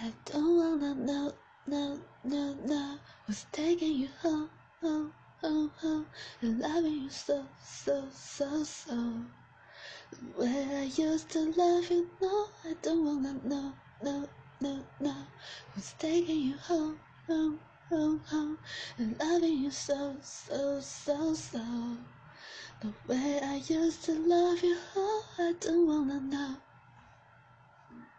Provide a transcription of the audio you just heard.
I don't wanna know, no, no, no. Who's taking you home, home, home, home? And loving you so, so, so, so. The way I used to love you, no, I don't wanna know, no, no, no. Who's taking you home, home, home, home? And loving you so, so, so, so. The way I used to love you, oh, I don't wanna know.